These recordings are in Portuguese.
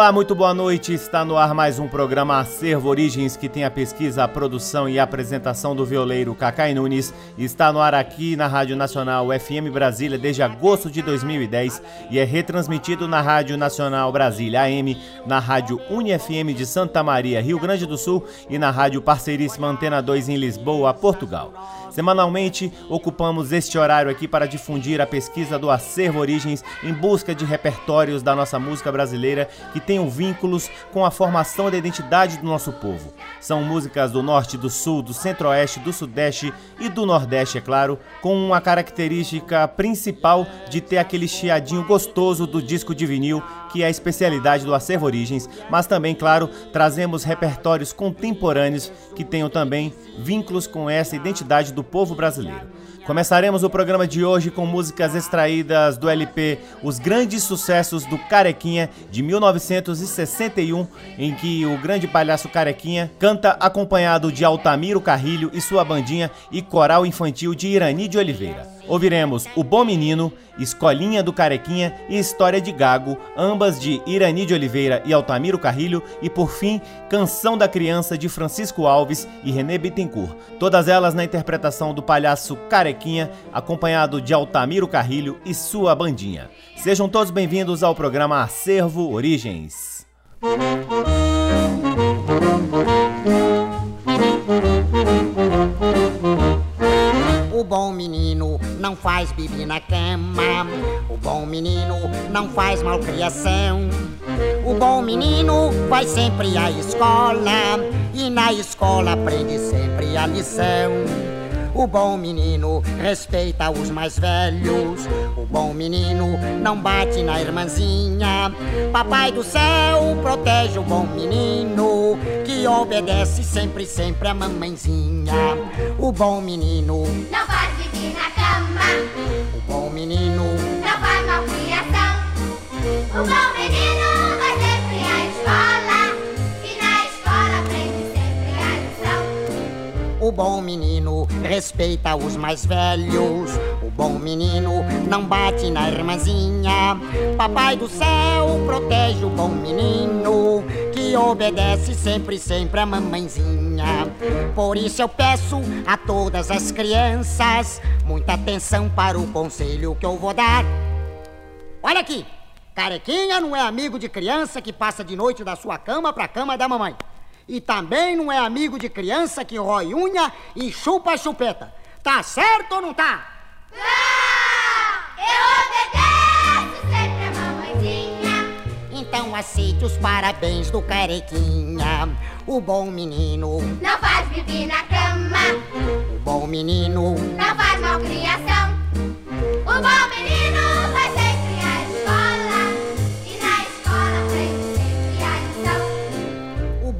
Olá, muito boa noite. Está no ar mais um programa Acervo Origens que tem a pesquisa, a produção e a apresentação do violeiro Cacai Nunes. Está no ar aqui na Rádio Nacional FM Brasília desde agosto de 2010 e é retransmitido na Rádio Nacional Brasília AM, na Rádio UniFM de Santa Maria, Rio Grande do Sul e na Rádio Parceiríssima Antena 2 em Lisboa, Portugal. Semanalmente, ocupamos este horário aqui para difundir a pesquisa do Acervo Origens em busca de repertórios da nossa música brasileira que tenham vínculos com a formação da identidade do nosso povo. São músicas do norte, do sul, do centro-oeste, do sudeste e do nordeste, é claro, com uma característica principal de ter aquele chiadinho gostoso do disco de vinil, que é a especialidade do Acervo Origens, mas também, claro, trazemos repertórios contemporâneos que tenham também vínculos com essa identidade do povo brasileiro. Começaremos o programa de hoje com músicas extraídas do LP Os Grandes Sucessos do Carequinha de 1961, em que o grande palhaço Carequinha canta acompanhado de Altamiro Carrilho e sua bandinha e coral infantil de Irani de Oliveira. Ouviremos O Bom Menino, Escolinha do Carequinha e História de Gago, ambas de Irani de Oliveira e Altamiro Carrilho, e por fim, Canção da Criança de Francisco Alves e René Bittencourt. Todas elas na interpretação do palhaço Carequinha, acompanhado de Altamiro Carrilho e sua bandinha. Sejam todos bem-vindos ao programa Acervo Origens. O bom menino não faz bibi na cama. O bom menino não faz malcriação. O bom menino vai sempre à escola e na escola aprende sempre a lição. O bom menino respeita os mais velhos. O bom menino não bate na irmãzinha. Papai do céu protege o bom menino que obedece sempre, sempre a mamãezinha. O bom menino não faz. O bom menino não faz malcriação. O bom menino O bom menino respeita os mais velhos. O bom menino não bate na irmãzinha. Papai do céu protege o bom menino que obedece sempre, sempre a mamãezinha. Por isso eu peço a todas as crianças muita atenção para o conselho que eu vou dar. Olha aqui, carequinha não é amigo de criança que passa de noite da sua cama para a cama da mamãe. E também não é amigo de criança que rói unha e chupa a chupeta. Tá certo ou não tá? Ah, eu obedeço sempre a mamãezinha. Então aceite os parabéns do carequinha. O bom menino, Não faz bibi na cama. o bom menino, Não faz malcriação. O bom menino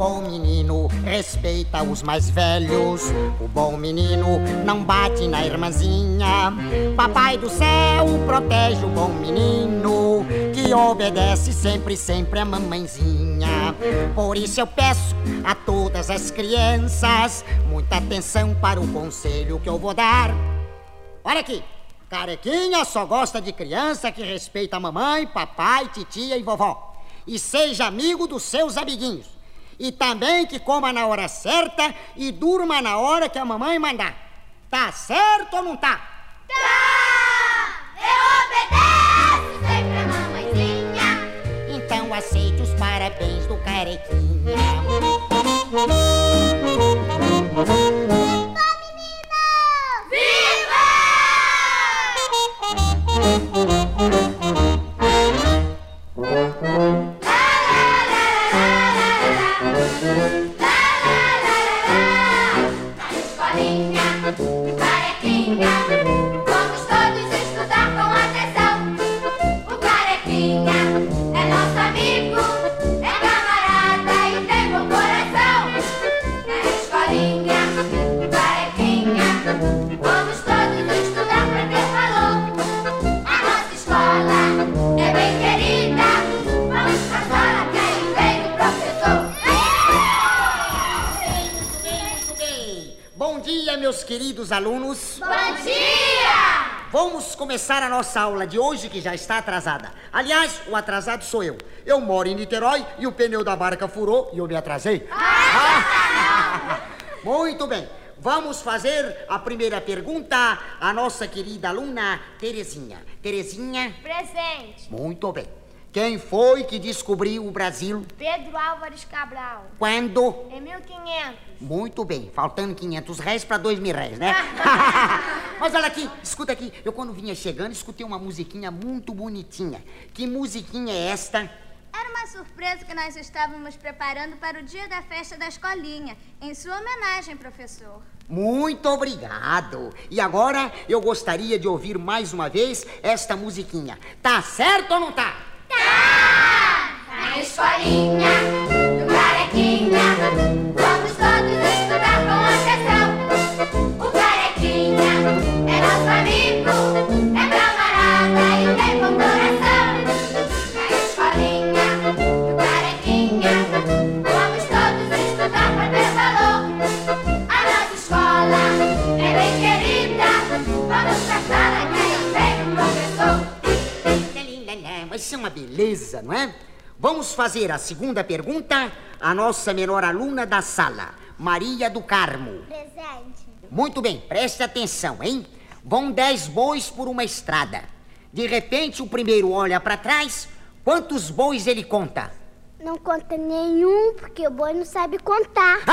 bom menino respeita os mais velhos. O bom menino não bate na irmãzinha. Papai do céu protege o bom menino que obedece sempre, sempre a mamãezinha. Por isso eu peço a todas as crianças muita atenção para o conselho que eu vou dar. Olha aqui, carequinha só gosta de criança que respeita a mamãe, papai, titia e vovó. E seja amigo dos seus amiguinhos. E também que coma na hora certa e durma na hora que a mamãe mandar. Tá certo ou não tá? Tá! Eu obedeço meus queridos alunos. Bom dia! Vamos começar a nossa aula de hoje, que já está atrasada. Aliás, o atrasado sou eu. Eu moro em Niterói e o pneu da barca furou e eu me atrasei. Ah! Muito bem. Vamos fazer a primeira pergunta à nossa querida aluna Terezinha. Terezinha, Presente. muito bem. Quem foi que descobriu o Brasil? Pedro Álvares Cabral. Quando? Em 1500. Muito bem, faltando 500 réis para 2 mil réis, né? Mas olha aqui, escuta aqui. Eu quando vinha chegando, escutei uma musiquinha muito bonitinha. Que musiquinha é esta? Era uma surpresa que nós estávamos preparando para o dia da festa da escolinha, em sua homenagem, professor. Muito obrigado. E agora eu gostaria de ouvir mais uma vez esta musiquinha. Tá certo ou não tá? Na escolinha do Carequinha, Vai ser uma beleza, não é? Vamos fazer a segunda pergunta à nossa menor aluna da sala, Maria do Carmo. Presente. Muito bem, preste atenção, hein? Vão dez bois por uma estrada. De repente, o primeiro olha para trás. Quantos bois ele conta? Não conta nenhum, porque o boi não sabe contar. Que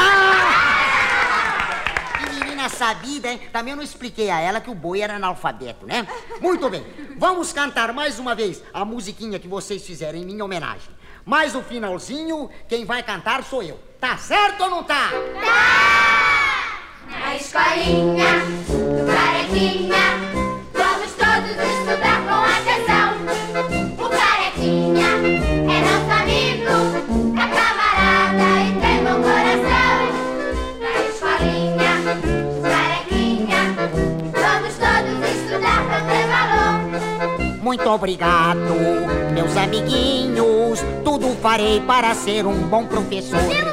sabida, hein? Também eu não expliquei a ela que o boi era analfabeto, né? Muito bem. Vamos cantar mais uma vez a musiquinha que vocês fizeram em minha homenagem. Mas no finalzinho, quem vai cantar sou eu. Tá certo ou não tá? Na escolinha do Carequinha, Muito obrigado, meus amiguinhos. Tudo farei para ser um bom professor. Professor!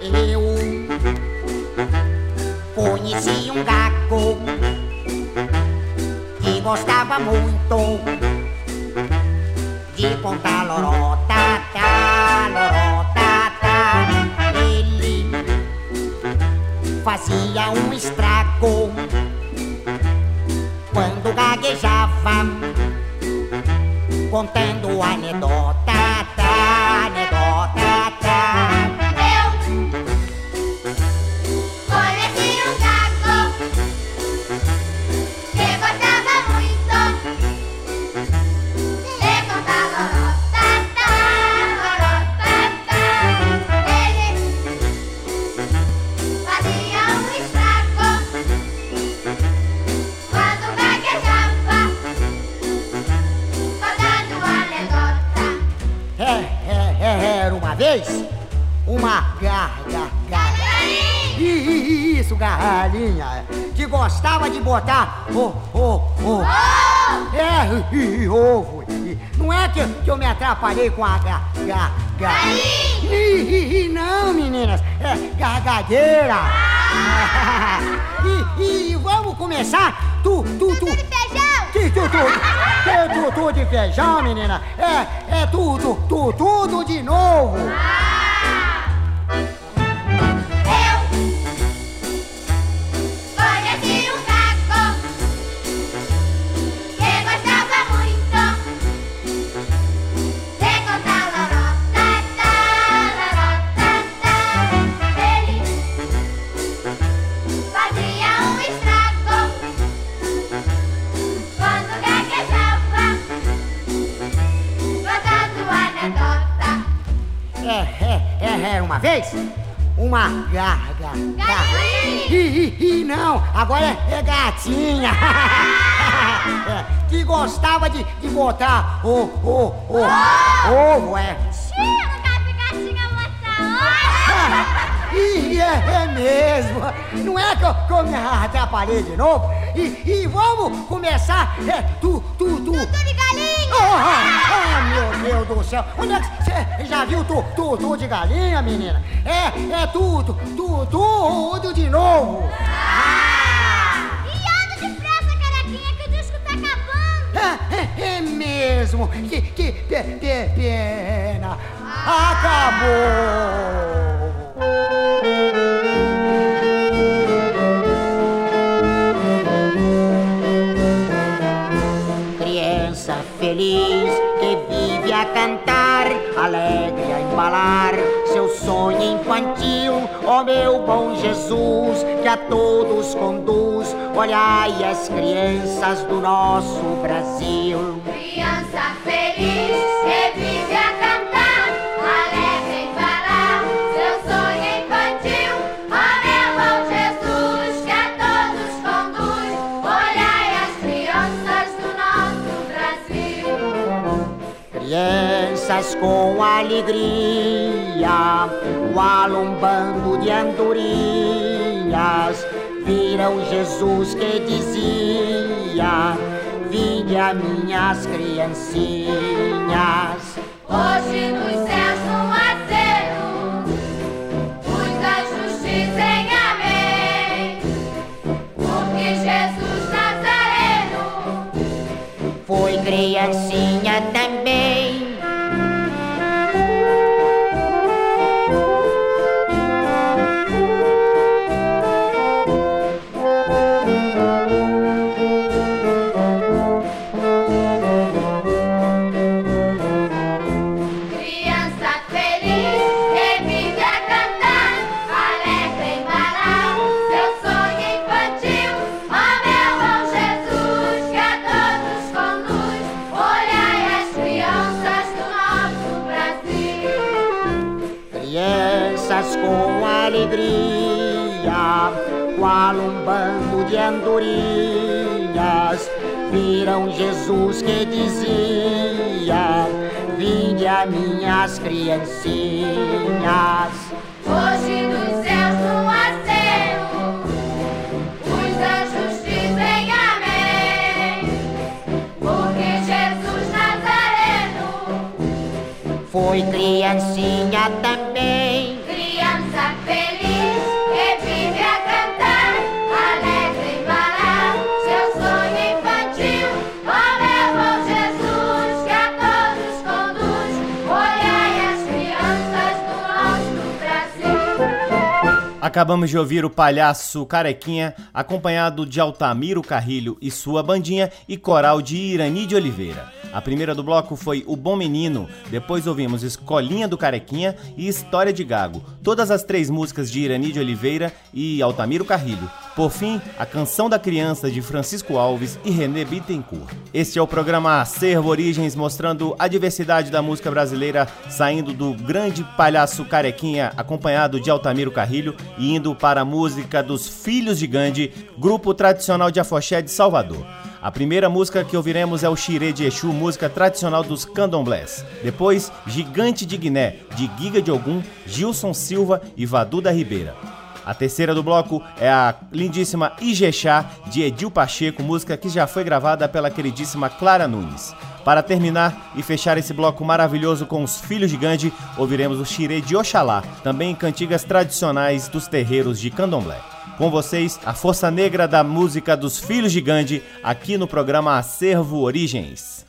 Eu conheci um gago que gostava muito de contar lorota, fazia um estrago. Quando gaguejava, contando anedota, era uma vez uma garga, garga. Ih, Isso, galinha, que gostava de botar o, o, o. É, ih, ovo. Não é que, que eu me atrapalhei com a ga, ga, ga. Não, meninas, é gargadeira. E, e vamos começar? Tu, tu, tu. Feijão! Que tu, tu, que tu, tu de feijão, menina? É, é tudo, tu, tudo de novo. Vez uma garga. Galinha! Ih, ih, ih, não, agora é, é gatinha. É, que gostava de, de botar o, o, o, ovo, é. Gatinha moça Ih, é, é mesmo. Não é que eu, que eu me atrapalhei de novo? E, e vamos começar. É, tu, tu, tu. Tudo de galinha! Ah, ah, meu Deus do céu! Onde é que você já viu tu, tu, tu de galinha, menina? É, é tudo, tu, tudo de novo! E anda depressa, carequinha, que o disco tá acabando! É, é, é mesmo! Que, que pe, pe, pena! Acabou! Ó meu bom Jesus, que a todos conduz, olhai as crianças do nosso Brasil. Criança feliz que vive a cantar, alegre em falar seu sonho infantil. Ó meu bom Jesus, que a todos conduz, olhai as crianças do nosso Brasil. Crianças com alegria, o alumbando de andorinhas, viram Jesus que dizia: Vinde a minhas criancinhas. Hoje nos céus Com alegria, qual um bando de andorinhas, viram Jesus que dizia: Vinde a minhas criancinhas. Hoje nos céus no aceno, os anjos dizem amém. Porque Jesus Nazareno, Foi criancinha também. Acabamos de ouvir o palhaço Carequinha, acompanhado de Altamiro Carrilho e sua bandinha e coral de Irani de Oliveira. A primeira do bloco foi O Bom Menino, depois ouvimos Escolinha do Carequinha e História de Gago, todas as três músicas de Irani de Oliveira e Altamiro Carrilho. Por fim, a Canção da Criança de Francisco Alves e René Bittencourt. Este é o programa Acervo Origens, mostrando a diversidade da música brasileira, saindo do grande palhaço Carequinha, acompanhado de Altamiro Carrilho, e indo para a música dos Filhos de Gandhi, grupo tradicional de afoxé de Salvador. A primeira música que ouviremos é o Xirê de Exu, música tradicional dos candomblés. Depois, Gigante de Guiné, de Giga de Ogum, Gilson Silva e Vadu da Ribeira. A terceira do bloco é a lindíssima Ijexá, de Edil Pacheco, música que já foi gravada pela queridíssima Clara Nunes. Para terminar e fechar esse bloco maravilhoso com os Filhos de Gandhi, ouviremos o Xirê de Oxalá, também cantigas tradicionais dos terreiros de Candomblé. Com vocês, a força negra da música dos Filhos de Gandhi, aqui no programa Acervo Origens.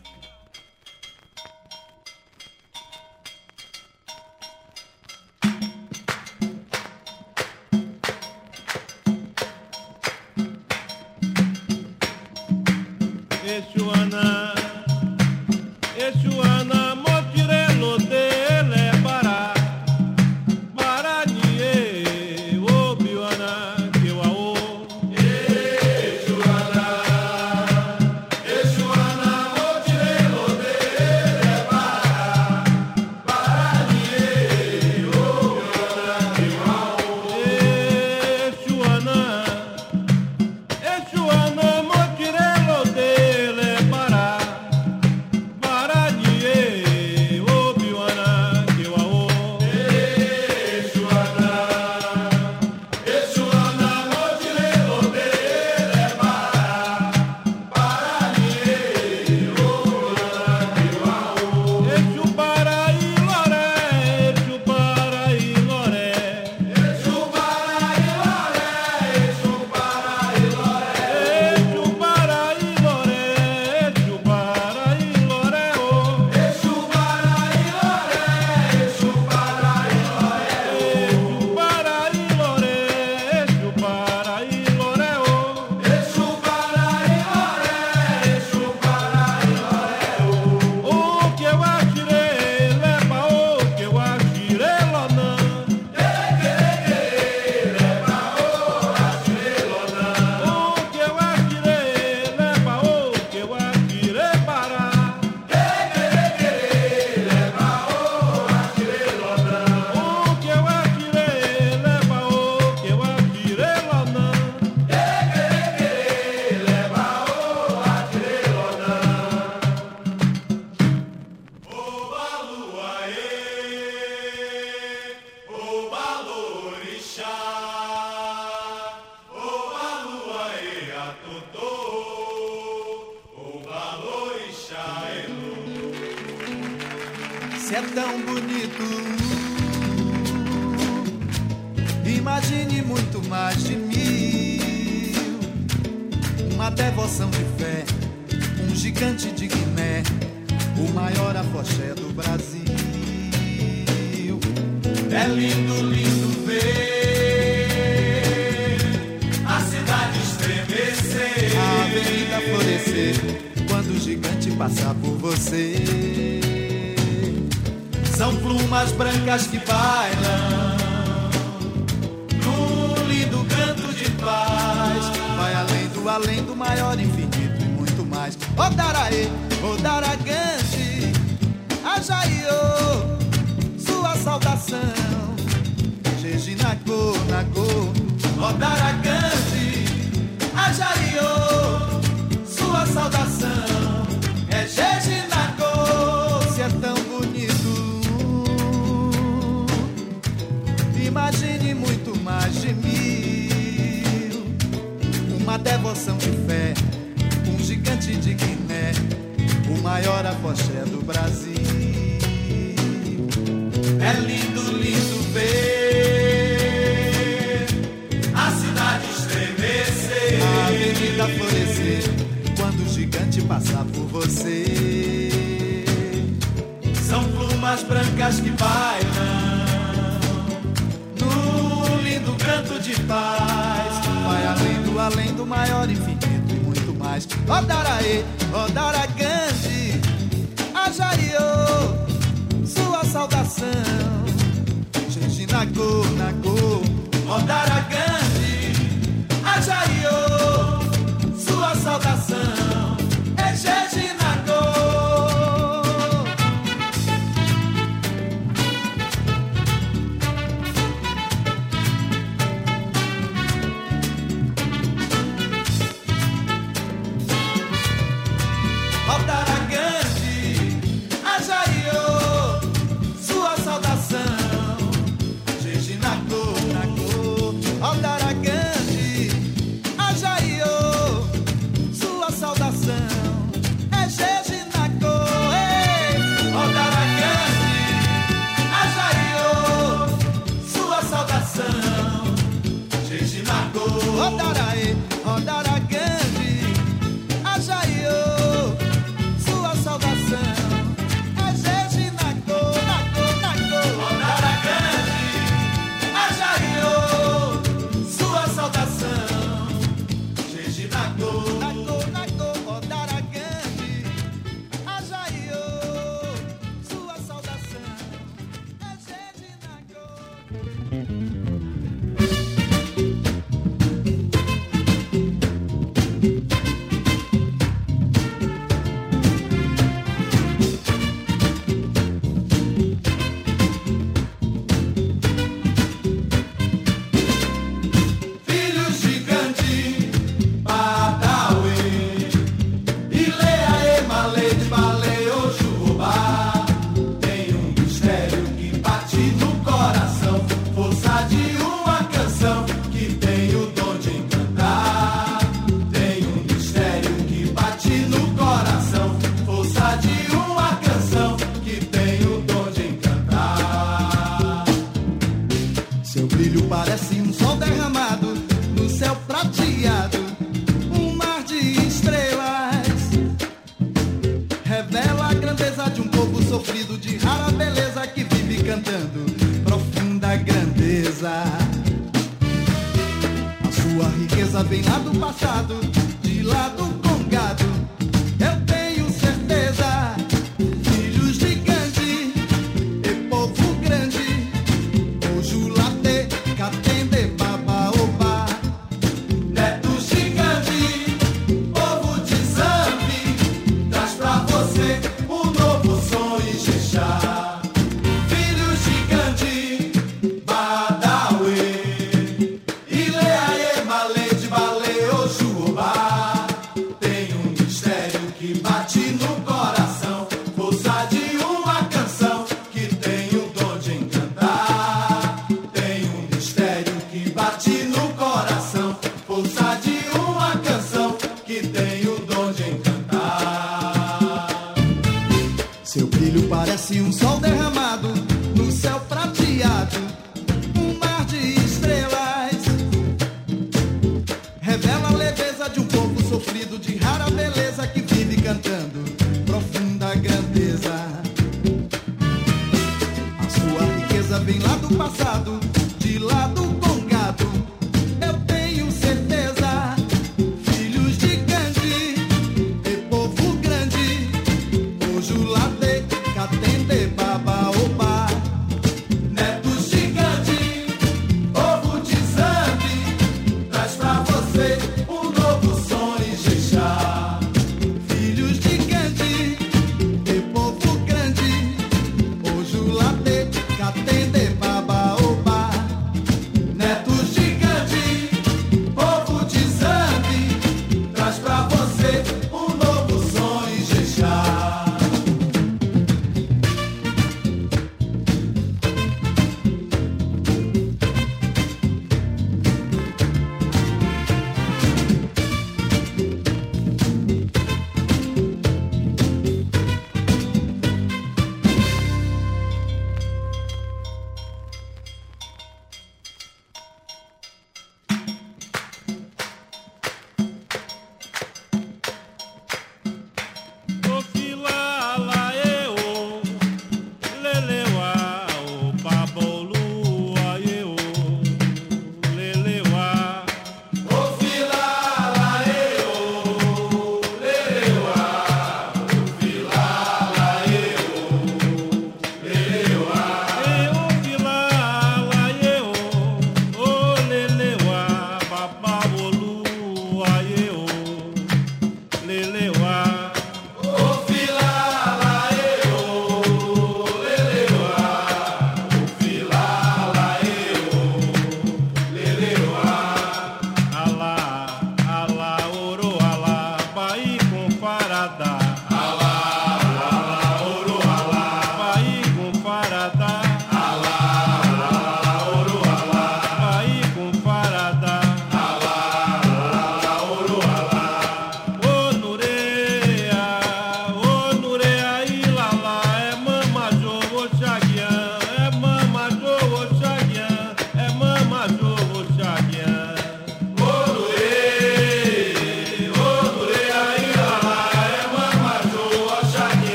e muito mais de mil. Uma devoção de fé, um gigante de Guiné, o maior afoxé do Brasil. É lindo, lindo ver a cidade estremecer, a avenida florescer quando o gigante passar por você. São plumas brancas que bailam. canto de paz. Vai além do além do maior infinito e muito mais. Odaraê, Odara grande, Ajaiô, sua saudação. Gengina Go, Nagô, Odara grande, Ajaiô, sua saudação.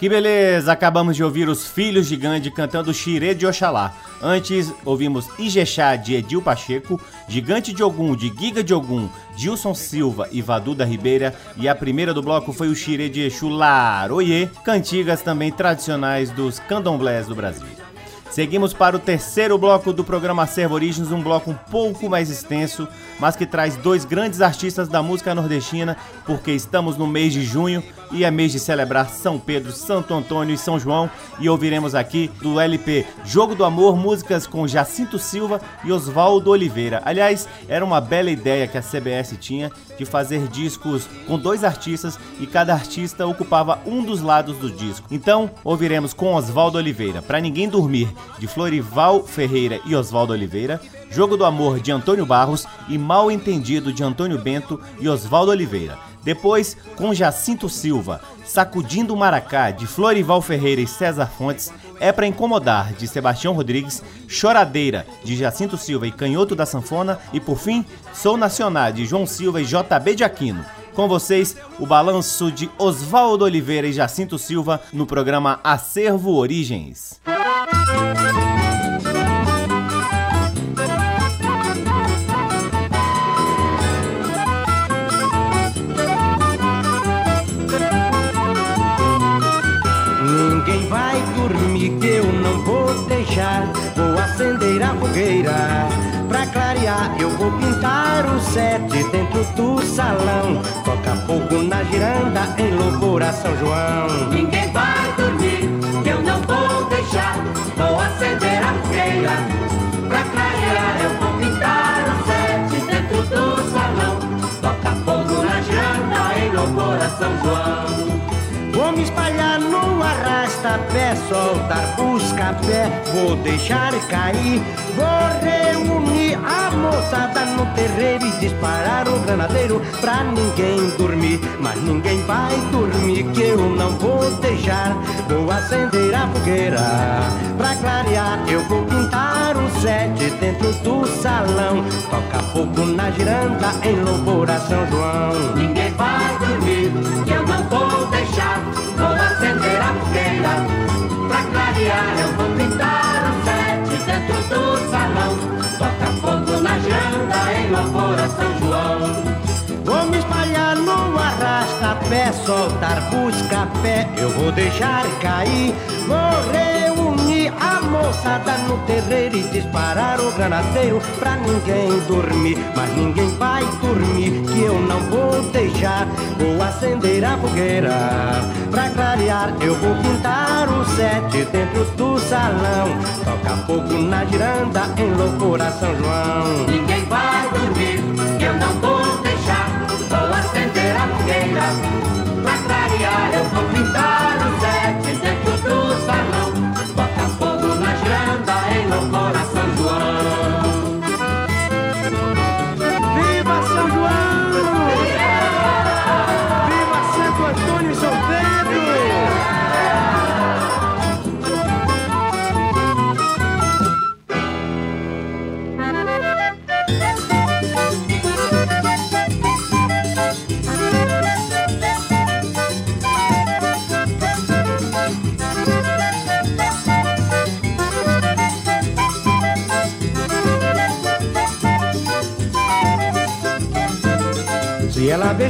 Que beleza! Acabamos de ouvir os Filhos de Gandhi cantando Xirê de Oxalá. Antes, ouvimos Ijexá de Edil Pacheco, Gigante de Ogum de Giga de Ogum, Gilson Silva e Vaduda Ribeira. E a primeira do bloco foi o Xirê de Exu Laroye, cantigas também tradicionais dos candomblés do Brasil. Seguimos para o terceiro bloco do programa Acervo Origens, um bloco um pouco mais extenso, mas que traz dois grandes artistas da música nordestina, porque estamos no mês de junho e é mês de celebrar São Pedro, Santo Antônio e São João, e ouviremos aqui do LP Jogo do Amor músicas com Jacinto Silva e Oswaldo Oliveira. Aliás, era uma bela ideia que a CBS tinha de fazer discos com dois artistas e cada artista ocupava um dos lados do disco. Então, ouviremos com Oswaldo Oliveira, Para Ninguém Dormir, de Florival Ferreira e Oswaldo Oliveira, Jogo do Amor de Antônio Barros e Mal Entendido de Antônio Bento e Oswaldo Oliveira. Depois, com Jacinto Silva, Sacudindo o Maracá, de Florival Ferreira e César Fontes, É Pra Incomodar, de Sebastião Rodrigues, Choradeira, de Jacinto Silva e Canhoto da Sanfona, e por fim, Sou Nacional, de João Silva e JB de Aquino. Com vocês, o balanço de Oswaldo Oliveira e Jacinto Silva no programa Acervo Origens. Vou acender a fogueira. Pra clarear, eu vou pintar o sete dentro do salão. Toca fogo na giranda em louvor a São João. Ninguém vai arrasta-pé, soltar busca-pé, vou deixar cair. Vou reunir a moçada no terreiro e disparar o granadeiro pra ninguém dormir. Mas ninguém vai dormir que eu não vou deixar. Vou acender a fogueira pra clarear. Eu vou pintar o sete dentro do salão. Toca fogo na giranda em louvor a São João. Ninguém vai dormir, que eu não vou eu vou pintar o sete dentro do salão. Toca fogo na giranda em louvor a São João. Vou me espalhar no arrasta-pé, soltar busca-pé, eu vou deixar cair. Reunir a moçada no terreiro e disparar o granadeiro pra ninguém dormir. Mas ninguém vai dormir, que eu não vou deixar. Vou acender a fogueira pra clarear, eu vou pintar o sete dentro do salão. Toca fogo na giranda em louvor a São João. Ninguém vai dormir, que eu não vou deixar. Vou acender a fogueira. Pra clarear, eu vou pintar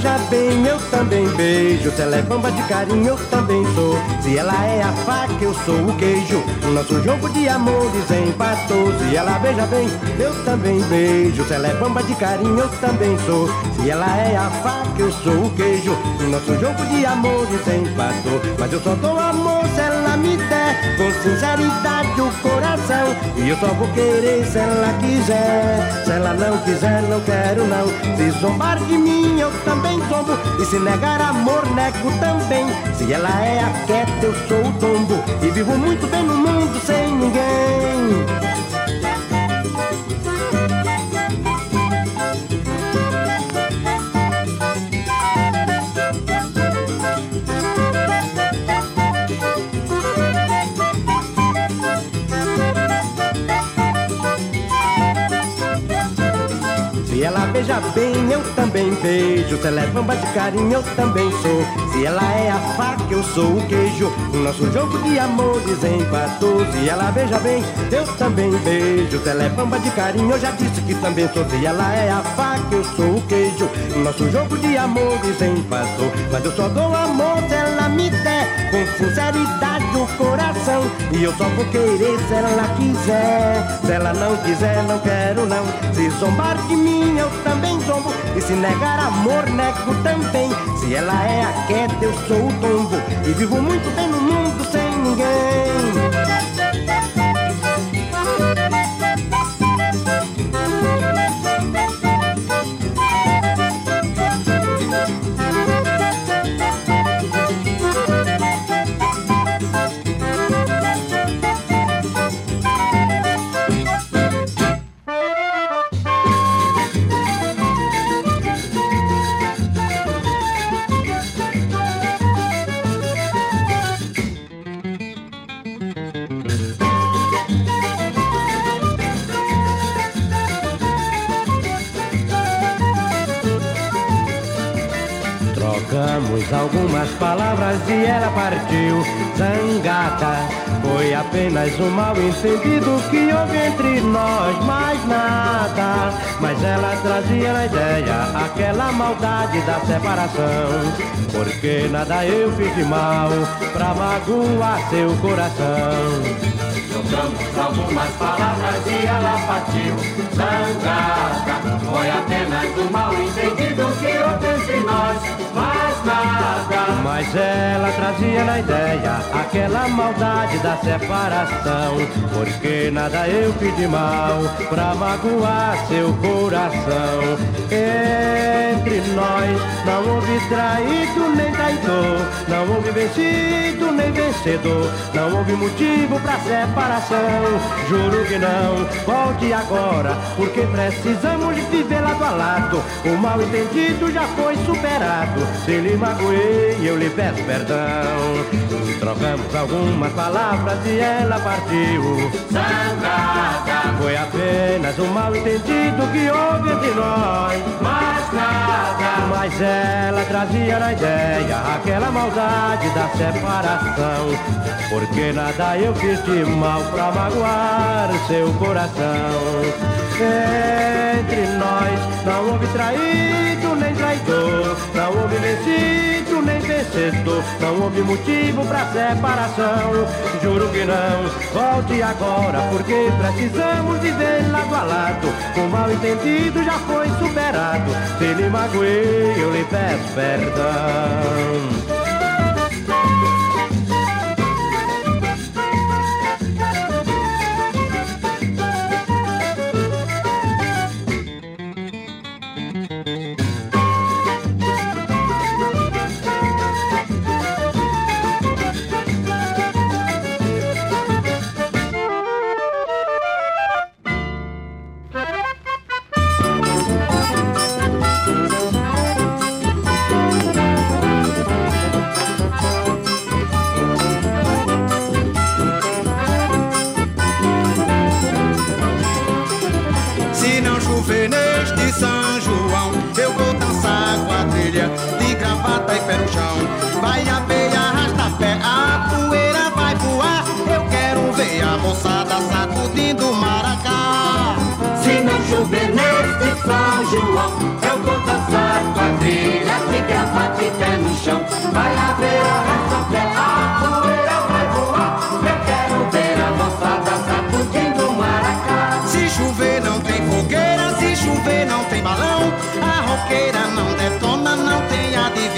beija bem, eu também beijo. Se ela é bamba de carinho, eu também sou. Se ela é a faca, eu sou o queijo. O nosso jogo de amores empatou. Se ela beija bem, eu também beijo. Se ela é bamba de carinho, eu também sou. Se ela é a faca, eu sou o queijo. O nosso jogo de amores empatou. Mas eu só dou amor der com sinceridade o coração. E eu só vou querer se ela quiser. Se ela não quiser, não quero não. Se zombar de mim, eu também zombo. E se negar amor, nego também. Se ela é a quieta, eu sou o tombo. E vivo muito bem no mundo sem ninguém. Beija bem, eu também beijo. Se ela é bamba de carinho, eu também sou. Se ela é a faca, eu sou o queijo. O nosso jogo de amores empatou. Se ela beija bem, eu também beijo. Se ela é bamba de carinho, eu já disse que também sou. Se ela é a faca, eu sou o queijo. O nosso jogo de amores empatou. Mas eu só dou amor se ela me der. Com sinceridade o coração. E eu só vou querer se ela quiser. Se ela não quiser, não quero não. Se zombar de mim, eu também zombo. E se negar amor, nego também. Se ela é a queda, eu sou o tombo. E vivo muito bem no mundo sem ninguém. Partiu zangada. Foi apenas um mal entendido que houve entre nós, mais nada. Mas ela trazia na ideia aquela maldade da separação. Porque nada eu fiz de mal pra magoar seu coração. Trocamos algumas palavras e ela partiu zangada. Foi apenas um mal entendido que houve entre nós, mais nada. Mas ela trazia na ideia aquela maldade da separação. Porque nada eu fiz de mal pra magoar seu coração. Entre nós não houve traído nem traidor, não houve vencido nem vencedor, não houve motivo pra separação. Juro que não, volte agora, porque precisamos viver lado a lado. O mal entendido já foi superado. Se lhe magoei, eu lhe peço perdão. Trocamos algumas palavras e ela partiu. Zangada, Foi apenas um mal entendido que houve entre nós. mais nada. Mas ela trazia na ideia aquela maldade da separação. Porque nada eu fiz de mal pra magoar seu coração. Entre nós não houve traído nem traidor, não houve vencido nem vencedor, não houve motivo pra separação. Juro que não, volte agora, porque precisamos viver lado a lado. O mal entendido já foi superado. Se lhe magoei, eu lhe peço perdão. Pé no chão. Vai haver arrasta-pé, a poeira vai voar. Eu quero ver a moçada sacudindo o maracá. Se não chover neste São João, eu vou dançar quadrilha de gravata e pé no chão. Vai haver arrasta-pé,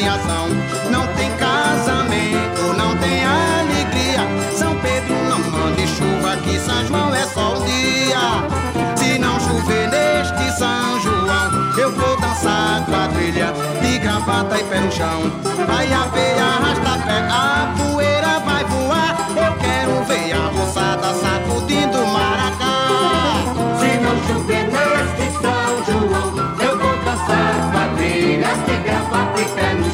tem adivinhação. Não tem casamento, não tem alegria. São Pedro não mande chuva, que São João é só um dia. Se não chover neste São João, eu vou dançar quadrilha de gravata e pé no chão. Vai haver arrasta-pé, a poeira vai voar. Eu quero ver a moçada sacudindo o maracá. Se não chover neste São João, eu vou dançar quadrilha de gravata e pé no chão.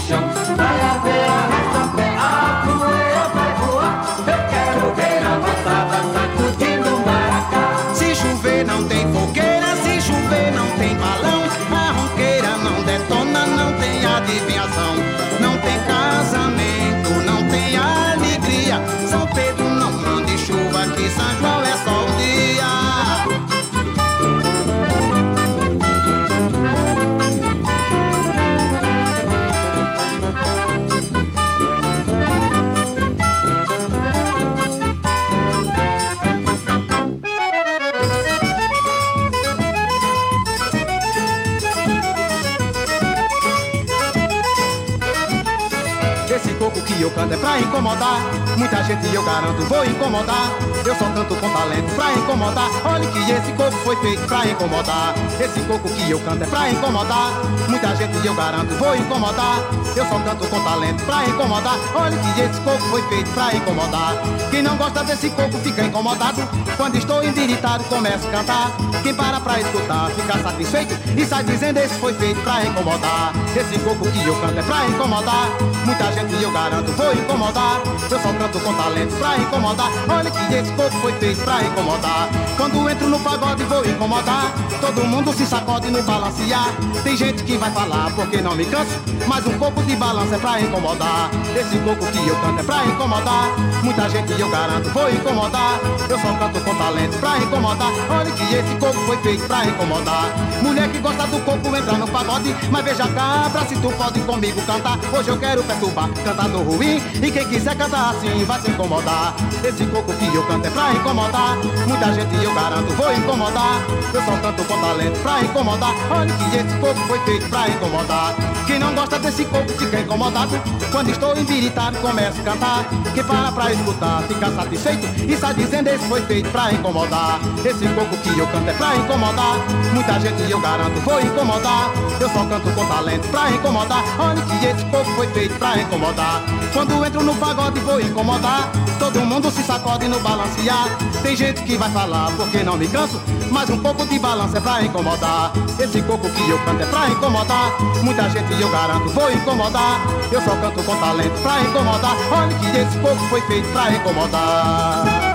Que eu canto é pra incomodar. Muita gente eu garanto vou incomodar. Eu só canto com talento pra incomodar. Olha que esse coco foi feito pra incomodar. Esse coco que eu canto é pra incomodar. Muita gente eu garanto vou incomodar. Eu só canto com talento pra incomodar. Olha que esse coco foi feito pra incomodar. Quem não gosta desse coco fica incomodado. Quando estou endiritado começo a cantar. Quem para pra escutar fica satisfeito e sai dizendo esse foi feito pra incomodar. Esse coco que eu canto é pra incomodar. Muita gente eu garanto vou incomodar. Eu só canto com talento pra incomodar. Olha que esse coco foi feito pra incomodar. Quando entro no pagode vou incomodar. Todo mundo se sacode no balancear. Tem gente que vai falar porque não me canso. Mas um pouco de balanço é pra incomodar. Esse coco que eu canto é pra incomodar. Muita gente eu garanto vou incomodar. Eu só canto com talento pra incomodar. Olha que esse coco foi feito pra incomodar. Mulher que gosta do coco entra no pagode. Mas veja cá, pra se tu pode comigo cantar. Hoje eu quero perturbar, cantando ruim. E quem quiser cantar assim vai se incomodar. Esse coco que eu canto é pra incomodar. Muita gente eu garanto vou incomodar. Eu só canto com talento pra incomodar. Olha que esse coco foi feito pra incomodar. Quem não gosta desse coco fica incomodado. Quando estou embiritado começo a cantar. Quem para pra escutar fica satisfeito e sai dizendo esse foi feito pra incomodar. Esse coco que eu canto é pra incomodar. Muita gente eu garanto vou incomodar. Eu só canto com talento pra incomodar. Olha que esse coco foi feito pra incomodar. Quando entro no pagode vou incomodar. Todo mundo se sacode no balancear. Tem gente que vai falar porque não me canso. Mas um pouco de balanço é pra incomodar. Esse coco que eu canto é pra incomodar. Muita gente eu garanto vou incomodar. Eu só canto com talento pra incomodar. Olha que esse coco foi feito pra incomodar.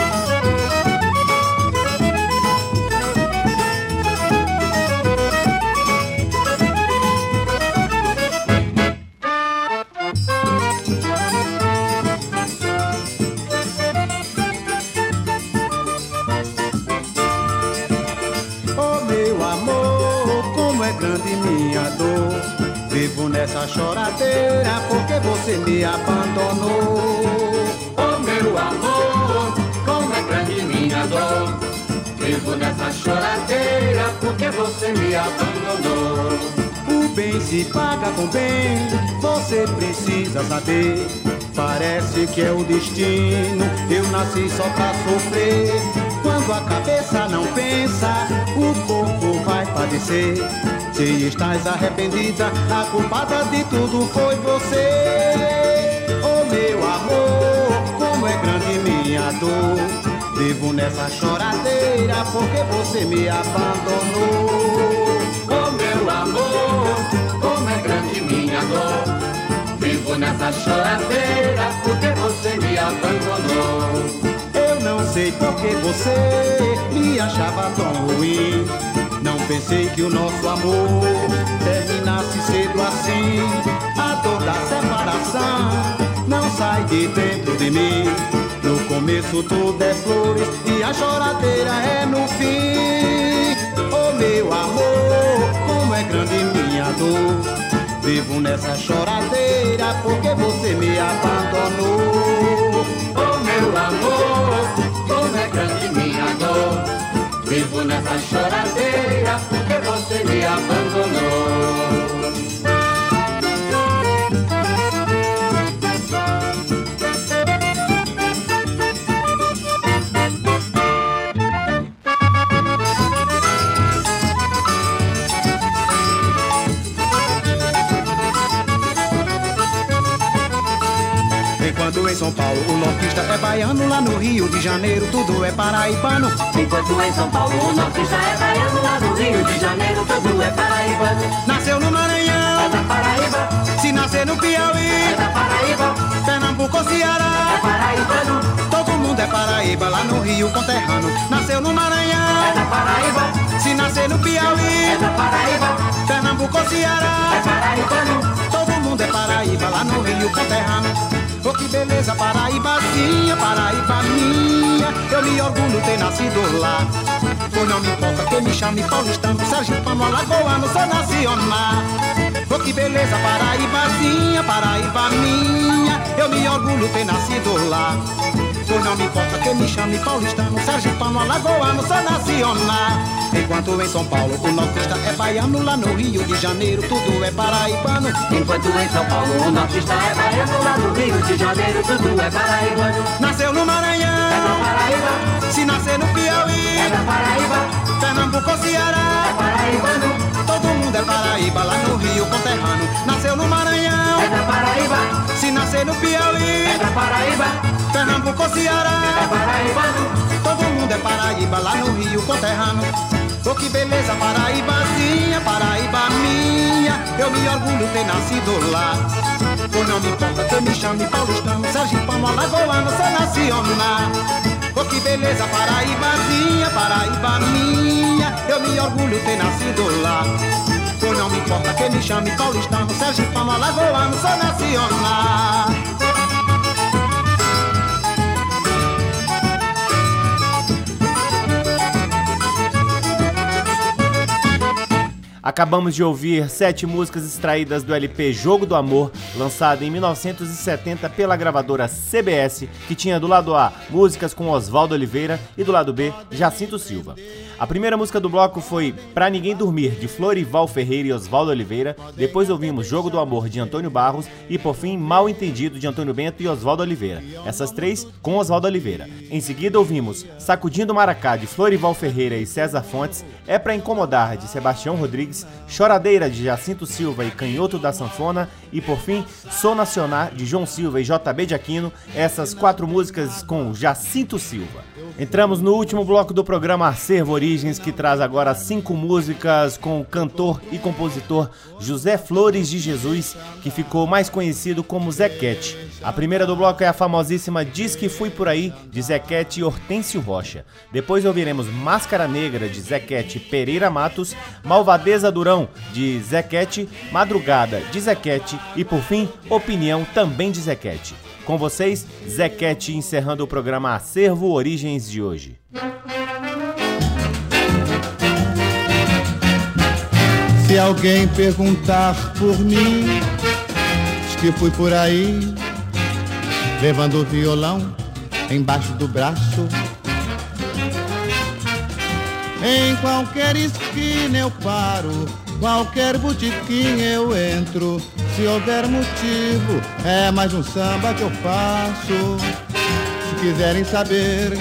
Se paga com bem, você precisa saber. Parece que é o destino, eu nasci só pra sofrer. Quando a cabeça não pensa, o corpo vai padecer. Se estás arrependida, a culpada de tudo foi você. Oh meu amor, como é grande minha dor. Vivo nessa choradeira porque você me abandonou. Nessa choradeira porque você me abandonou. Eu não sei porque você me achava tão ruim. Não pensei que o nosso amor terminasse cedo assim. A dor da separação não sai de dentro de mim. No começo tudo é flores e a choradeira é no fim. Oh meu amor, como é grande minha dor. Vivo nessa choradeira porque você me abandonou. Oh meu amor, como é grande minha dor. Vivo nessa choradeira porque você me abandonou. Em São Paulo o nortista é baiano, lá no Rio de Janeiro tudo é paraibano. Enquanto em São Paulo o nortista é baiano, lá no Rio de Janeiro tudo é paraibano. Nasceu no É Maranhão, da Paraíba, se nascer no é Piauí, da Paraíba, Pernambuco ou é Ceará. paraibano, Todo mundo é Paraíba, lá no Rio conterrâneo. Nasceu no é Maranhão, da Paraíba, se nascer no é Piauí, da Paraíba, Pernambuco ou é Ceará. paraibano. Todo mundo é Paraíba, lá no Rio conterrâneo. Oh que beleza, Paraíbazinha, Paraíba minha. Eu me orgulho ter nascido lá. Pois não me importa que me chame paulistano, sergipano, alagoano, sou nacional. Oh que beleza, Paraíbazinha, Paraíba minha. Eu me orgulho ter nascido lá. Pois não me importa que me chame paulistano, sergipano, alagoano, sou nacional. Enquanto em São Paulo o nortista é baiano, lá no Rio de Janeiro tudo é paraibano. Enquanto em São Paulo o nortista é baiano, lá no Rio de Janeiro tudo é paraibano. Nasceu no Maranhão, É da Paraíba, se nascer no Piauí, é da Paraíba, Pernambuco ou é Ceará. paraibano, Todo mundo é Paraíba, lá no Rio conterrâneo. Nasceu no Maranhão, é da Paraíba, se nascer no Piauí, é da Paraíba, Pernambuco ou é Ceará. paraibano. Todo mundo é Paraíba, lá no Rio conterrâneo. Oh, que beleza, Paraíbazinha, Paraíba minha. Eu me orgulho ter nascido lá. Pois não me importa que me chame paulistano, sergipano, alagoano, sou nacional. Oh, que beleza, Paraíbazinha, Paraíba minha. Eu me orgulho ter nascido lá. Pois não me importa que me chame paulistano, sergipano, alagoano, sou nacional. Acabamos de ouvir sete músicas extraídas do LP Jogo do Amor, lançado em 1970 pela gravadora CBS, que tinha do lado A músicas com Oswaldo Oliveira e do lado B Jacinto Silva. A primeira música do bloco foi Pra Ninguém Dormir, de Florival Ferreira e Oswaldo Oliveira. Depois ouvimos Jogo do Amor, de Antônio Barros. E por fim, Mal Entendido, de Antônio Bento e Oswaldo Oliveira. Essas três com Oswaldo Oliveira. Em seguida ouvimos Sacudindo Maracá, de Florival Ferreira e César Fontes. É Pra Incomodar, de Sebastião Rodrigues. Choradeira, de Jacinto Silva e Canhoto da Sanfona. E por fim, Sou Nacional, de João Silva e JB de Aquino. Essas quatro músicas com Jacinto Silva. Entramos no último bloco do programa Acervo Origens, que traz agora cinco músicas com o cantor e compositor José Flores de Jesus, que ficou mais conhecido como Zequete. A primeira do bloco é a famosíssima Diz que Fui Por Aí, de Zequete e Hortêncio Rocha. Depois ouviremos Máscara Negra, de Zequete Pereira Matos, Malvadeza Durão, de Zequete, Madrugada, de Zequete e, por fim, Opinião, também de Zequete. Com vocês, Zequete encerrando o programa Acervo Origens de hoje. Se alguém perguntar por mim, diz que fui por aí, levando o violão embaixo do braço. Em qualquer esquina eu paro, qualquer botiquim eu entro. Se houver motivo, é mais um samba que eu faço. Se quiserem saber,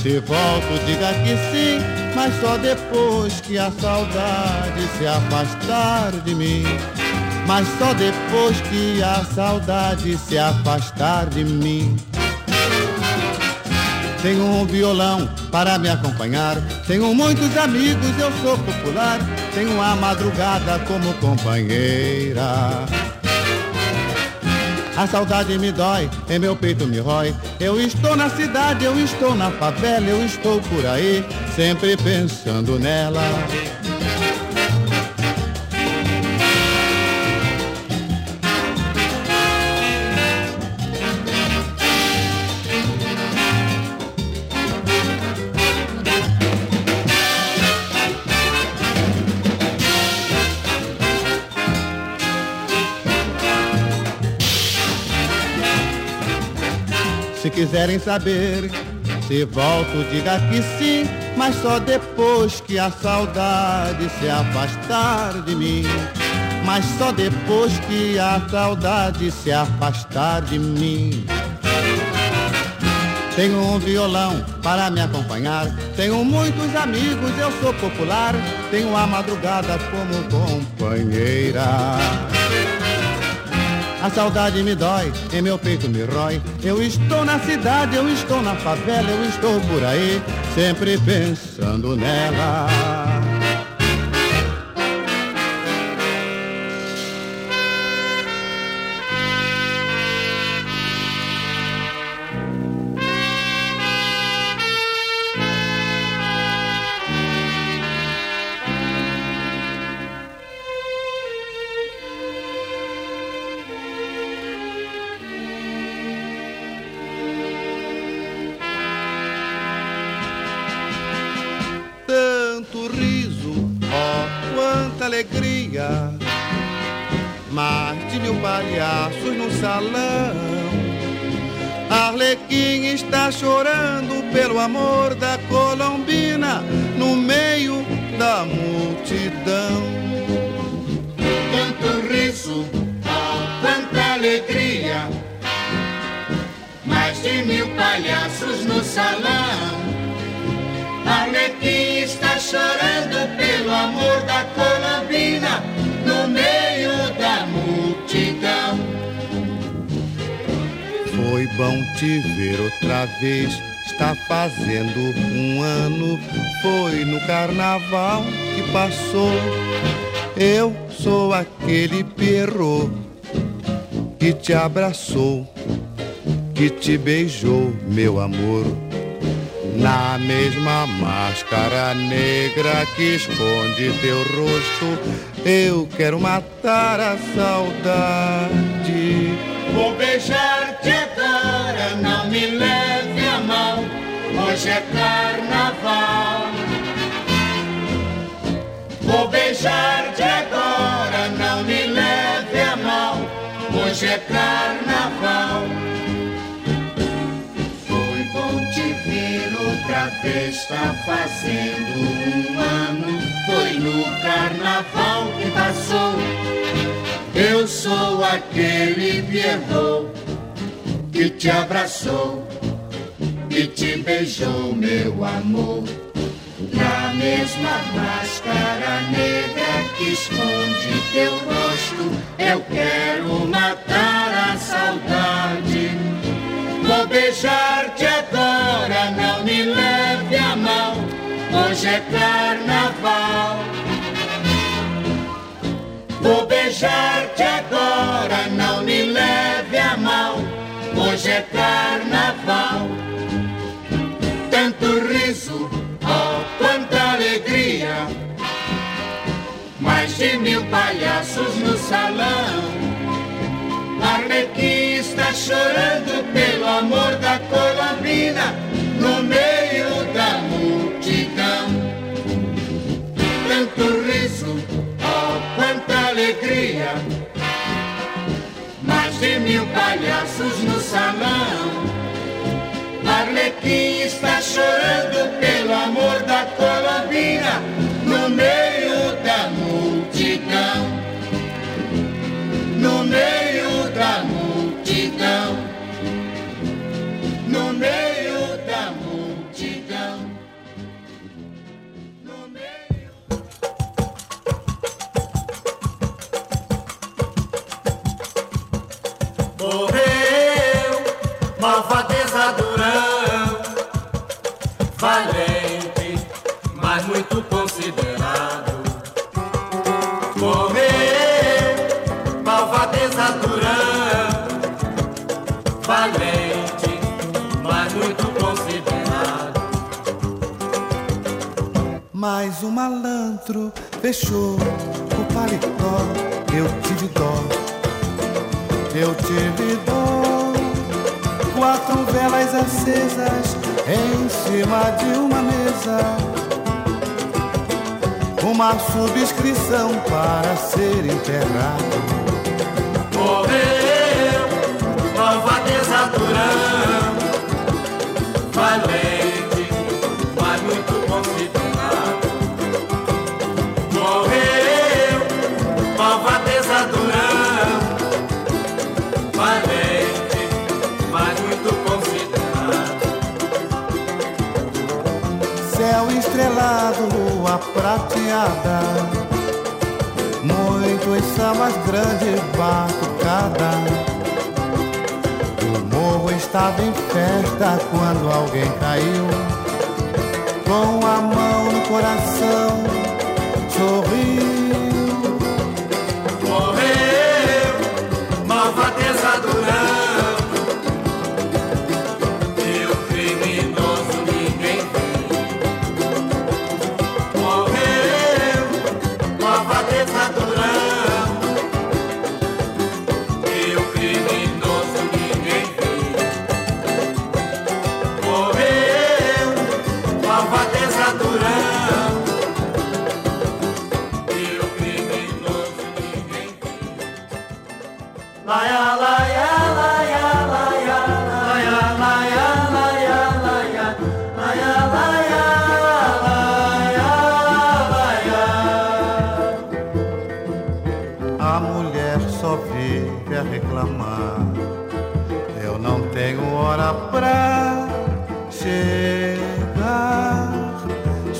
se volto, diga que sim, mas só depois que a saudade se afastar de mim. Mas só depois que a saudade se afastar de mim. Tenho um violão para me acompanhar. Tenho muitos amigos, eu sou popular. Tenho a madrugada como companheira. A saudade me dói, em meu peito me rói. Eu estou na cidade, eu estou na favela, eu estou por aí, sempre pensando nela. Quiserem saber, se volto, diga que sim, mas só depois que a saudade se afastar de mim. Mas só depois que a saudade se afastar de mim. Tenho um violão para me acompanhar. Tenho muitos amigos, eu sou popular. Tenho a madrugada como companheira. A saudade me dói, em meu peito me rói. Eu estou na cidade, eu estou na favela, eu estou por aí, sempre pensando nela. Abraçou, que te beijou, meu amor. Na mesma máscara negra que esconde teu rosto, eu quero matar a saudade. Vou beijar-te agora, não me leve a mão. Hoje é carnaval. Vou beijar-te é carnaval. Foi bom te ver outra vez, está fazendo um ano. Foi no carnaval que passou. Eu sou aquele Pierrot que te abraçou, que te beijou, meu amor. Na mesma máscara negra que esconde teu rosto, eu quero matar a saudade. Vou beijar-te agora, não me leve a mão. Hoje é carnaval. Vou beijar-te agora, não me leve a mão. Hoje é carnaval. Tanto riso, de mil palhaços no salão. Arlequim está chorando pelo amor da Colombina no meio da multidão. Tanto riso, oh, quanta alegria. Mais de mil palhaços no salão. Arlequim está chorando pelo amor da Colombina no meio No ser enterrado. Morreu, malvadeza durão, valente, mas muito considerado. Morreu, malvadeza durão, valente, mas muito considerado. Céu estrelado, lua prateada. Muitos sambas grandes, batucada. O morro estava em festa quando alguém caiu. Com a mão no coração, sorriu. Morreu,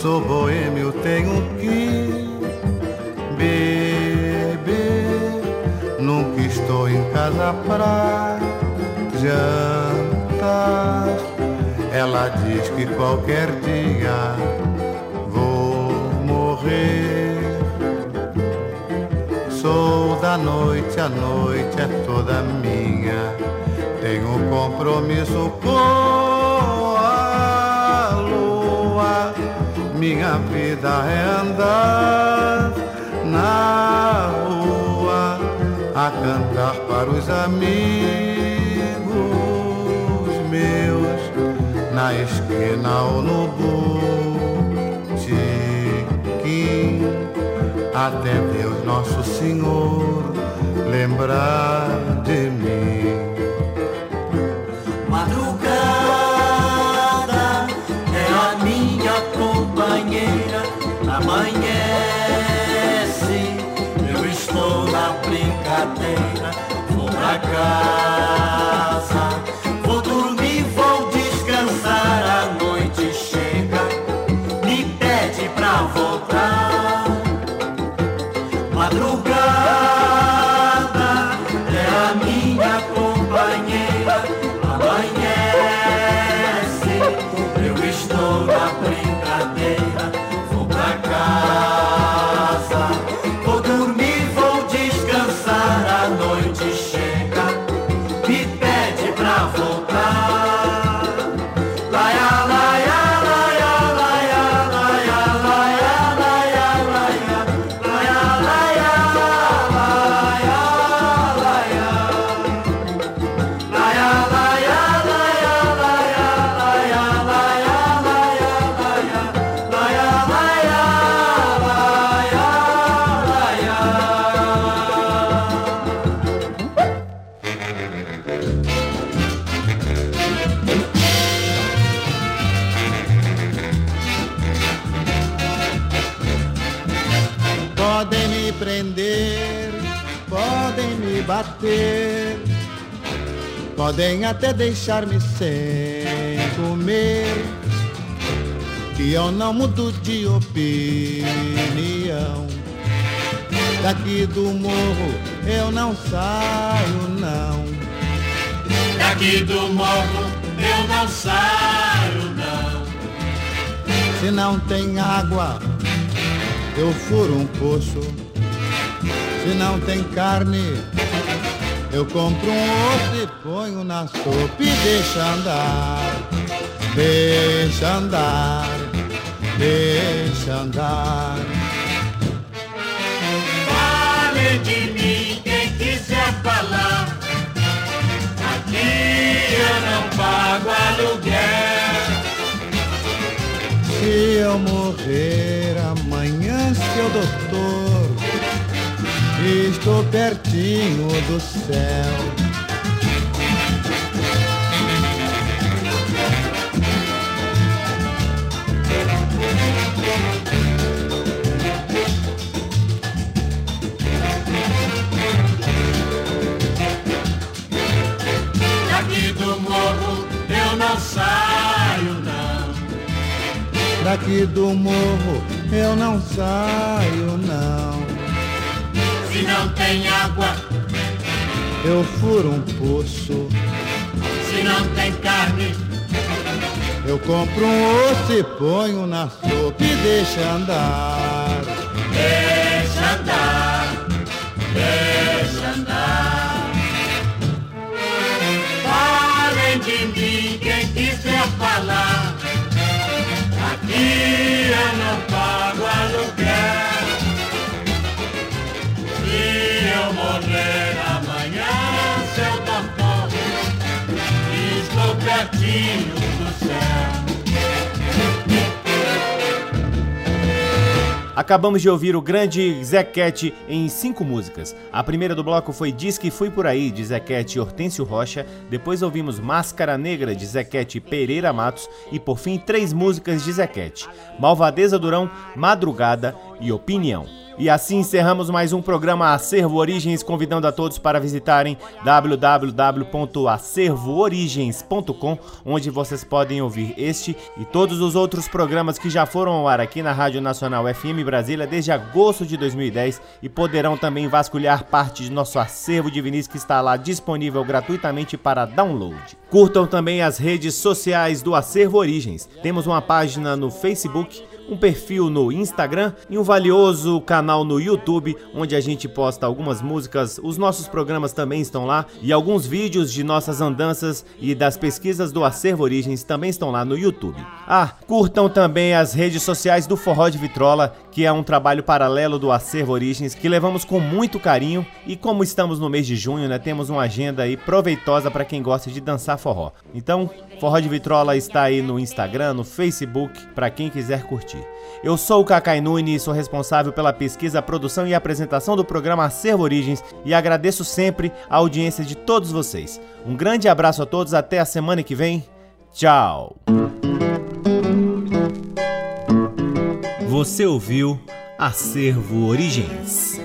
Sou boêmio, tenho que beber. Nunca estou em casa pra jantar. Ela diz que qualquer dia vou morrer. Sou da noite, a noite é toda minha. Tenho compromisso com Minha vida é andar na rua a cantar para os amigos meus na esquina ou no botequim até Deus Nosso Senhor lembrar de mim. madeira, casa podem até deixar-me sem comer, que eu não mudo de opinião. Daqui do morro eu não saio, não. Daqui do morro eu não saio, não. Se não tem água, eu furo um poço. Se não tem carne, eu compro um osso e ponho na sopa e deixa andar. Deixa andar, deixa andar. Fale de mim quem quiser falar. Aqui eu não pago aluguel. Se eu morrer amanhã, seu doutor, estou pertinho do céu. Daqui do morro eu não saio, não. Daqui do morro eu não saio, não. Se não tem água, Eu furo um poço, se não tem carne, eu compro um osso e ponho na sopa e deixa andar. deixa andar, deixa andar. Falem de mim quem quiser falar. Aqui eu não Acabamos de ouvir o grande Zequete em cinco músicas. A primeira do bloco foi Diz que Fui Por Aí, de Zequete e Hortêncio Rocha. Depois ouvimos Máscara Negra, de Zequete e Pereira Matos. E por fim, três músicas de Zequete. Malvadeza Durão, Madrugada e opinião. E assim encerramos mais um programa Acervo Origens, convidando a todos para visitarem www.acervoorigens.com, onde vocês podem ouvir este e todos os outros programas que já foram ao ar aqui na Rádio Nacional FM Brasília desde agosto de 2010 e poderão também vasculhar parte de nosso acervo de vinis que está lá disponível gratuitamente para download. Curtam também as redes sociais do Acervo Origens. Temos uma página no Facebook um perfil no Instagram e um valioso canal no YouTube, onde a gente posta algumas músicas. Os nossos programas também estão lá e alguns vídeos de nossas andanças e das pesquisas do Acervo Origens também estão lá no YouTube. Ah, curtam também as redes sociais do Forró de Vitrola, que é um trabalho paralelo do Acervo Origens que levamos com muito carinho e como estamos no mês de junho, né, temos uma agenda aí proveitosa para quem gosta de dançar forró. Então, Forró de Vitrola está aí no Instagram, no Facebook, para quem quiser curtir. Eu sou o Cacai Nunes, sou responsável pela pesquisa, produção e apresentação do programa Acervo Origens e agradeço sempre a audiência de todos vocês. Um grande abraço a todos, até a semana que vem. Tchau! Você ouviu Acervo Origens.